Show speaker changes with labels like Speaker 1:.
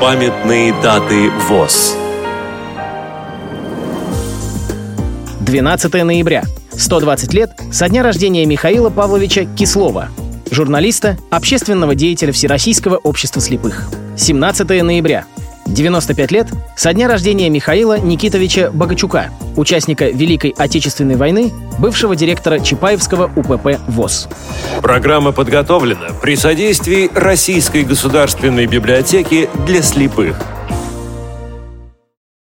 Speaker 1: Памятные даты ВОЗ.
Speaker 2: 12 ноября. 120 лет со дня рождения Михаила Павловича Кислова, журналиста, общественного деятеля Всероссийского общества слепых. 17 ноября. 95 лет со дня рождения Михаила Никитовича Богачука, участника Великой Отечественной войны, бывшего директора Чапаевского УПП ВОЗ.
Speaker 1: Программа подготовлена при содействии Российской государственной библиотеки для слепых.